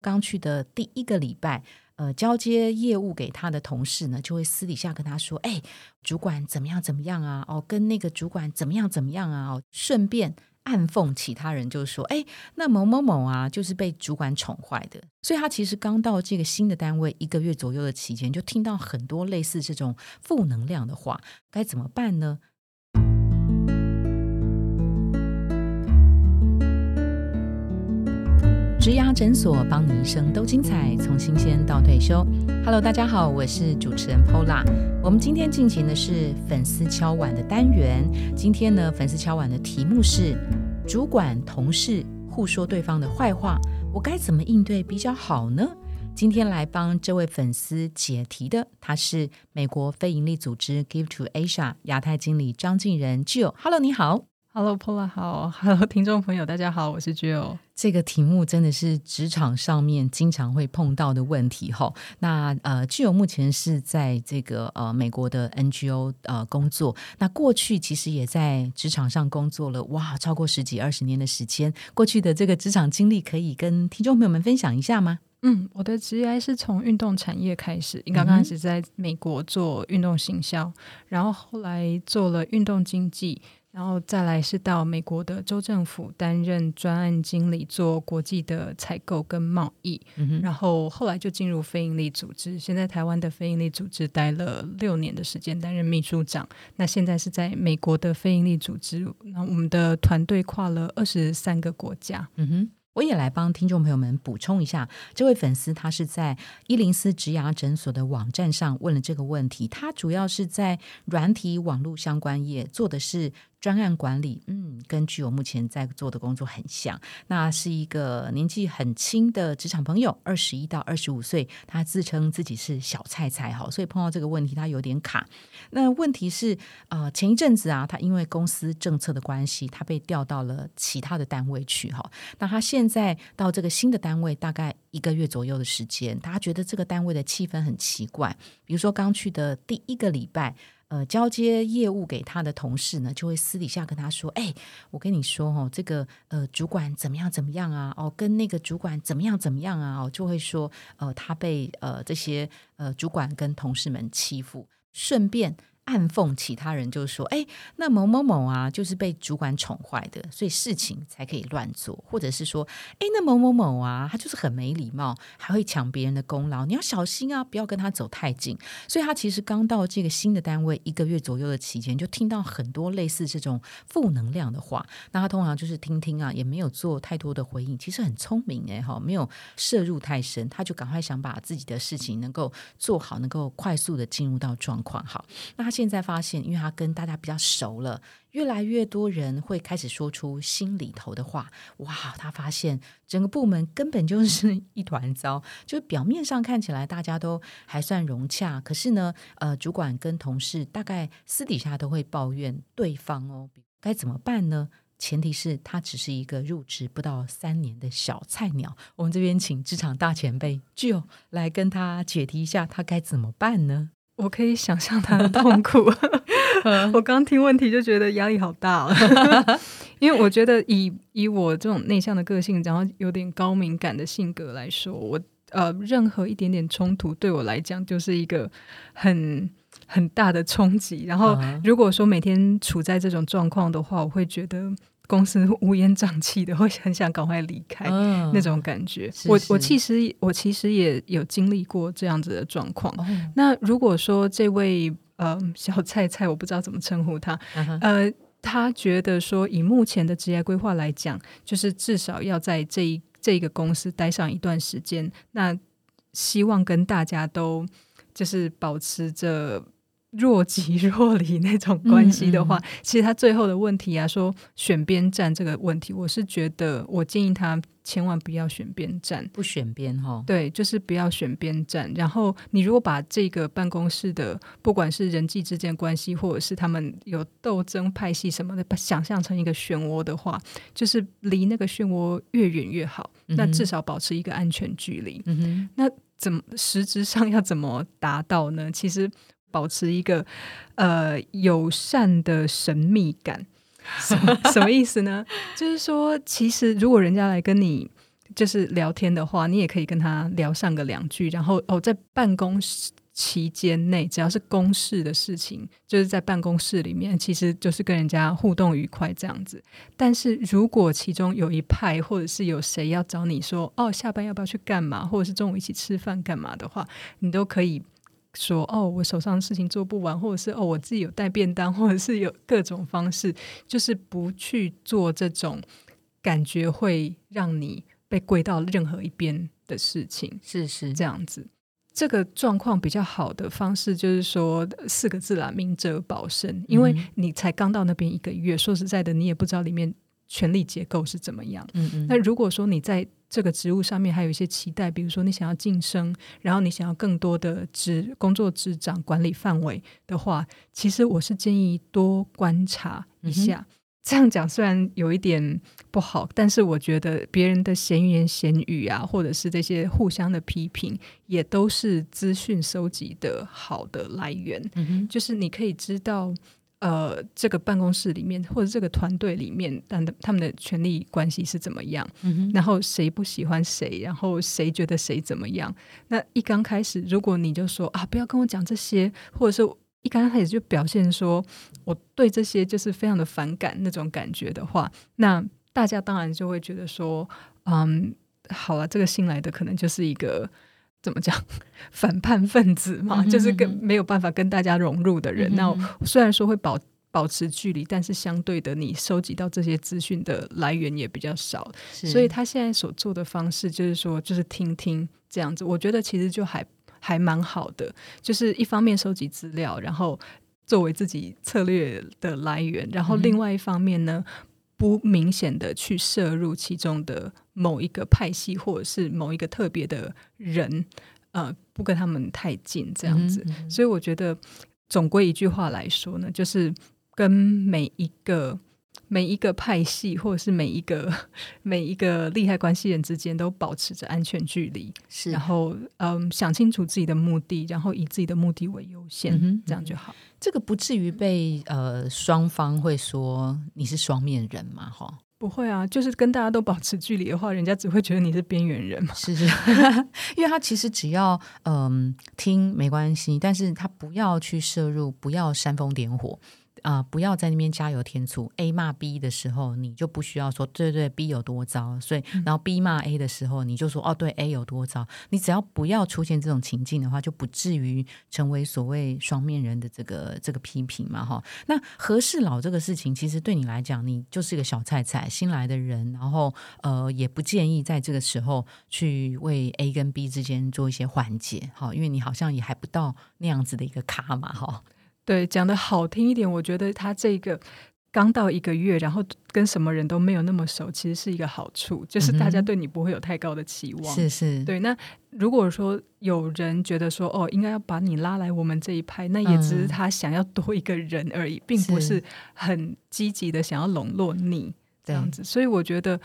刚去的第一个礼拜，呃，交接业务给他的同事呢，就会私底下跟他说：“哎，主管怎么样怎么样啊？哦，跟那个主管怎么样怎么样啊？哦，顺便暗讽其他人，就说：哎，那某某某啊，就是被主管宠坏的。所以他其实刚到这个新的单位一个月左右的期间，就听到很多类似这种负能量的话，该怎么办呢？”植牙诊所，帮你一生都精彩，从新鲜到退休。Hello，大家好，我是主持人 Pola。我们今天进行的是粉丝敲碗的单元。今天呢，粉丝敲碗的题目是：主管同事互说对方的坏话，我该怎么应对比较好呢？今天来帮这位粉丝解题的，他是美国非营利组织 Give to Asia 亚太经理张敬仁 Jill。Hello，你好。Hello，Pola，好，Hello，听众朋友，大家好，我是 Jill。这个题目真的是职场上面经常会碰到的问题哈。那呃，Jill 目前是在这个呃美国的 NGO 呃工作，那过去其实也在职场上工作了，哇，超过十几二十年的时间。过去的这个职场经历，可以跟听众朋友们分享一下吗？嗯，我的职业是从运动产业开始，刚刚开始在美国做运动行销，然后后来做了运动经济。然后再来是到美国的州政府担任专案经理，做国际的采购跟贸易。然后后来就进入非营利组织，现在台湾的非营利组织待了六年的时间，担任秘书长。那现在是在美国的非营利组织，那我们的团队跨了二十三个国家。嗯哼。我也来帮听众朋友们补充一下，这位粉丝他是在伊林斯植牙诊所的网站上问了这个问题，他主要是在软体网络相关业做的是。专案管理，嗯，根据我目前在做的工作很像。那是一个年纪很轻的职场朋友，二十一到二十五岁，他自称自己是小菜菜，哈，所以碰到这个问题，他有点卡。那问题是，呃，前一阵子啊，他因为公司政策的关系，他被调到了其他的单位去，哈。那他现在到这个新的单位，大概一个月左右的时间，他觉得这个单位的气氛很奇怪。比如说刚去的第一个礼拜。呃，交接业务给他的同事呢，就会私底下跟他说：“哎，我跟你说哦，这个呃，主管怎么样怎么样啊？哦，跟那个主管怎么样怎么样啊？哦，就会说呃，他被呃这些呃主管跟同事们欺负，顺便。”暗讽其他人，就是说，哎，那某某某啊，就是被主管宠坏的，所以事情才可以乱做，或者是说，哎，那某某某啊，他就是很没礼貌，还会抢别人的功劳，你要小心啊，不要跟他走太近。所以他其实刚到这个新的单位一个月左右的期间，就听到很多类似这种负能量的话。那他通常就是听听啊，也没有做太多的回应，其实很聪明哎哈，没有摄入太深，他就赶快想把自己的事情能够做好，能够快速的进入到状况。好，那现在发现，因为他跟大家比较熟了，越来越多人会开始说出心里头的话。哇，他发现整个部门根本就是一团糟，就表面上看起来大家都还算融洽，可是呢，呃，主管跟同事大概私底下都会抱怨对方哦。该怎么办呢？前提是他只是一个入职不到三年的小菜鸟。我们这边请职场大前辈就来跟他解题一下，他该怎么办呢？我可以想象他的痛苦。我刚听问题就觉得压力好大了，因为我觉得以以我这种内向的个性，然后有点高敏感的性格来说，我呃任何一点点冲突对我来讲就是一个很很大的冲击。然后如果说每天处在这种状况的话，我会觉得。公司乌烟瘴气的，会很想赶快离开那种感觉。我我其实我其实也有经历过这样子的状况。那如果说这位呃小菜菜，我不知道怎么称呼他，呃，他觉得说以目前的职业规划来讲，就是至少要在这一这个公司待上一段时间。那希望跟大家都就是保持着。若即若离那种关系的话，其实他最后的问题啊，说选边站这个问题，我是觉得我建议他千万不要选边站，不选边哈。对，就是不要选边站。然后你如果把这个办公室的，不管是人际之间关系，或者是他们有斗争派系什么的，想象成一个漩涡的话，就是离那个漩涡越远越好。那至少保持一个安全距离。那怎么实质上要怎么达到呢？其实。保持一个呃友善的神秘感，什么 什么意思呢？就是说，其实如果人家来跟你就是聊天的话，你也可以跟他聊上个两句，然后哦，在办公室。期间内，只要是公事的事情，就是在办公室里面，其实就是跟人家互动愉快这样子。但是如果其中有一派，或者是有谁要找你说，哦，下班要不要去干嘛，或者是中午一起吃饭干嘛的话，你都可以说，哦，我手上的事情做不完，或者是哦，我自己有带便当，或者是有各种方式，就是不去做这种感觉会让你被归到任何一边的事情，是是这样子。这个状况比较好的方式就是说四个字啦，明哲保身。因为你才刚到那边一个月，说实在的，你也不知道里面权力结构是怎么样。嗯嗯。那如果说你在这个职务上面还有一些期待，比如说你想要晋升，然后你想要更多的职工作职掌管理范围的话，其实我是建议多观察一下。这样讲虽然有一点不好，但是我觉得别人的闲言闲语啊，或者是这些互相的批评，也都是资讯收集的好的来源。嗯就是你可以知道，呃，这个办公室里面或者这个团队里面，但他们的权力关系是怎么样？嗯然后谁不喜欢谁，然后谁觉得谁怎么样？那一刚开始，如果你就说啊，不要跟我讲这些，或者是。一刚开始就表现说我对这些就是非常的反感那种感觉的话，那大家当然就会觉得说，嗯，好了，这个新来的可能就是一个怎么讲反叛分子嘛，就是跟没有办法跟大家融入的人。那虽然说会保保持距离，但是相对的，你收集到这些资讯的来源也比较少，所以他现在所做的方式就是说，就是听听这样子。我觉得其实就还。还蛮好的，就是一方面收集资料，然后作为自己策略的来源，然后另外一方面呢，不明显的去摄入其中的某一个派系或者是某一个特别的人，呃，不跟他们太近这样子。所以我觉得，总归一句话来说呢，就是跟每一个。每一个派系，或者是每一个 每一个利害关系人之间，都保持着安全距离。是，然后嗯，想清楚自己的目的，然后以自己的目的为优先，这样就好。这个不至于被呃双方会说你是双面人嘛？哈，不会啊，就是跟大家都保持距离的话，人家只会觉得你是边缘人嘛。是是，因为他其实只要嗯听没关系，但是他不要去摄入，不要煽风点火。啊！不要在那边加油添醋。A 骂 B 的时候，你就不需要说对对 B 有多糟。所以，然后 B 骂 A 的时候，你就说哦，对 A 有多糟。你只要不要出现这种情境的话，就不至于成为所谓双面人的这个这个批评嘛，哈。那和事佬这个事情，其实对你来讲，你就是一个小菜菜，新来的人，然后呃，也不建议在这个时候去为 A 跟 B 之间做一些缓解，哈，因为你好像也还不到那样子的一个卡嘛，哈。对，讲的好听一点，我觉得他这个刚到一个月，然后跟什么人都没有那么熟，其实是一个好处，就是大家对你不会有太高的期望。是是，对。那如果说有人觉得说，哦，应该要把你拉来我们这一派，那也只是他想要多一个人而已，并不是很积极的想要笼络你这样子。所以我觉得，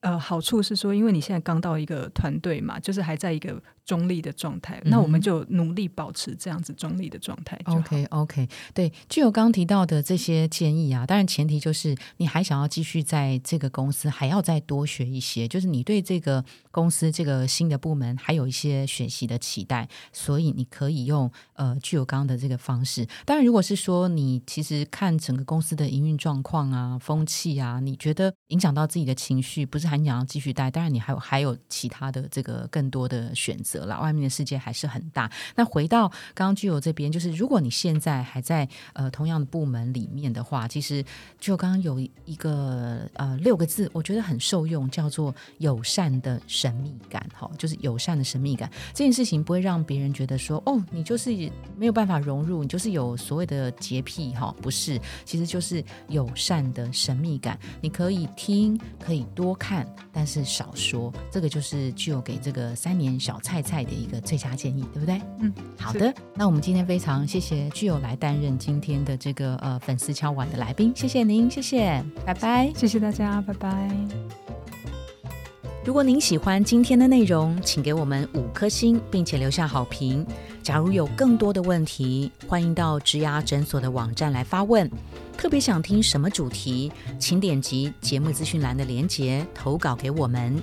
呃，好处是说，因为你现在刚到一个团队嘛，就是还在一个。中立的状态，那我们就努力保持这样子中立的状态。OK，OK，对，具有刚刚提到的这些建议啊，当然前提就是你还想要继续在这个公司还要再多学一些，就是你对这个公司这个新的部门还有一些学习的期待，所以你可以用呃具有刚刚的这个方式。当然，如果是说你其实看整个公司的营运状况啊、风气啊，你觉得影响到自己的情绪，不是很想要继续待，当然你还有还有其他的这个更多的选择。了，外面的世界还是很大。那回到刚刚具有这边，就是如果你现在还在呃同样的部门里面的话，其实就刚刚有一个呃六个字，我觉得很受用，叫做友善的神秘感。哈，就是友善的神秘感这件事情不会让别人觉得说哦，你就是没有办法融入，你就是有所谓的洁癖哈，不是，其实就是友善的神秘感。你可以听，可以多看，但是少说。这个就是具有给这个三年小菜。菜的一个最佳建议，对不对？嗯，好的。那我们今天非常谢谢具有来担任今天的这个呃粉丝敲碗的来宾，谢谢您，谢谢，拜拜，谢谢大家，拜拜。如果您喜欢今天的内容，请给我们五颗星，并且留下好评。假如有更多的问题，欢迎到植牙诊所的网站来发问。特别想听什么主题，请点击节目资讯栏的连结投稿给我们。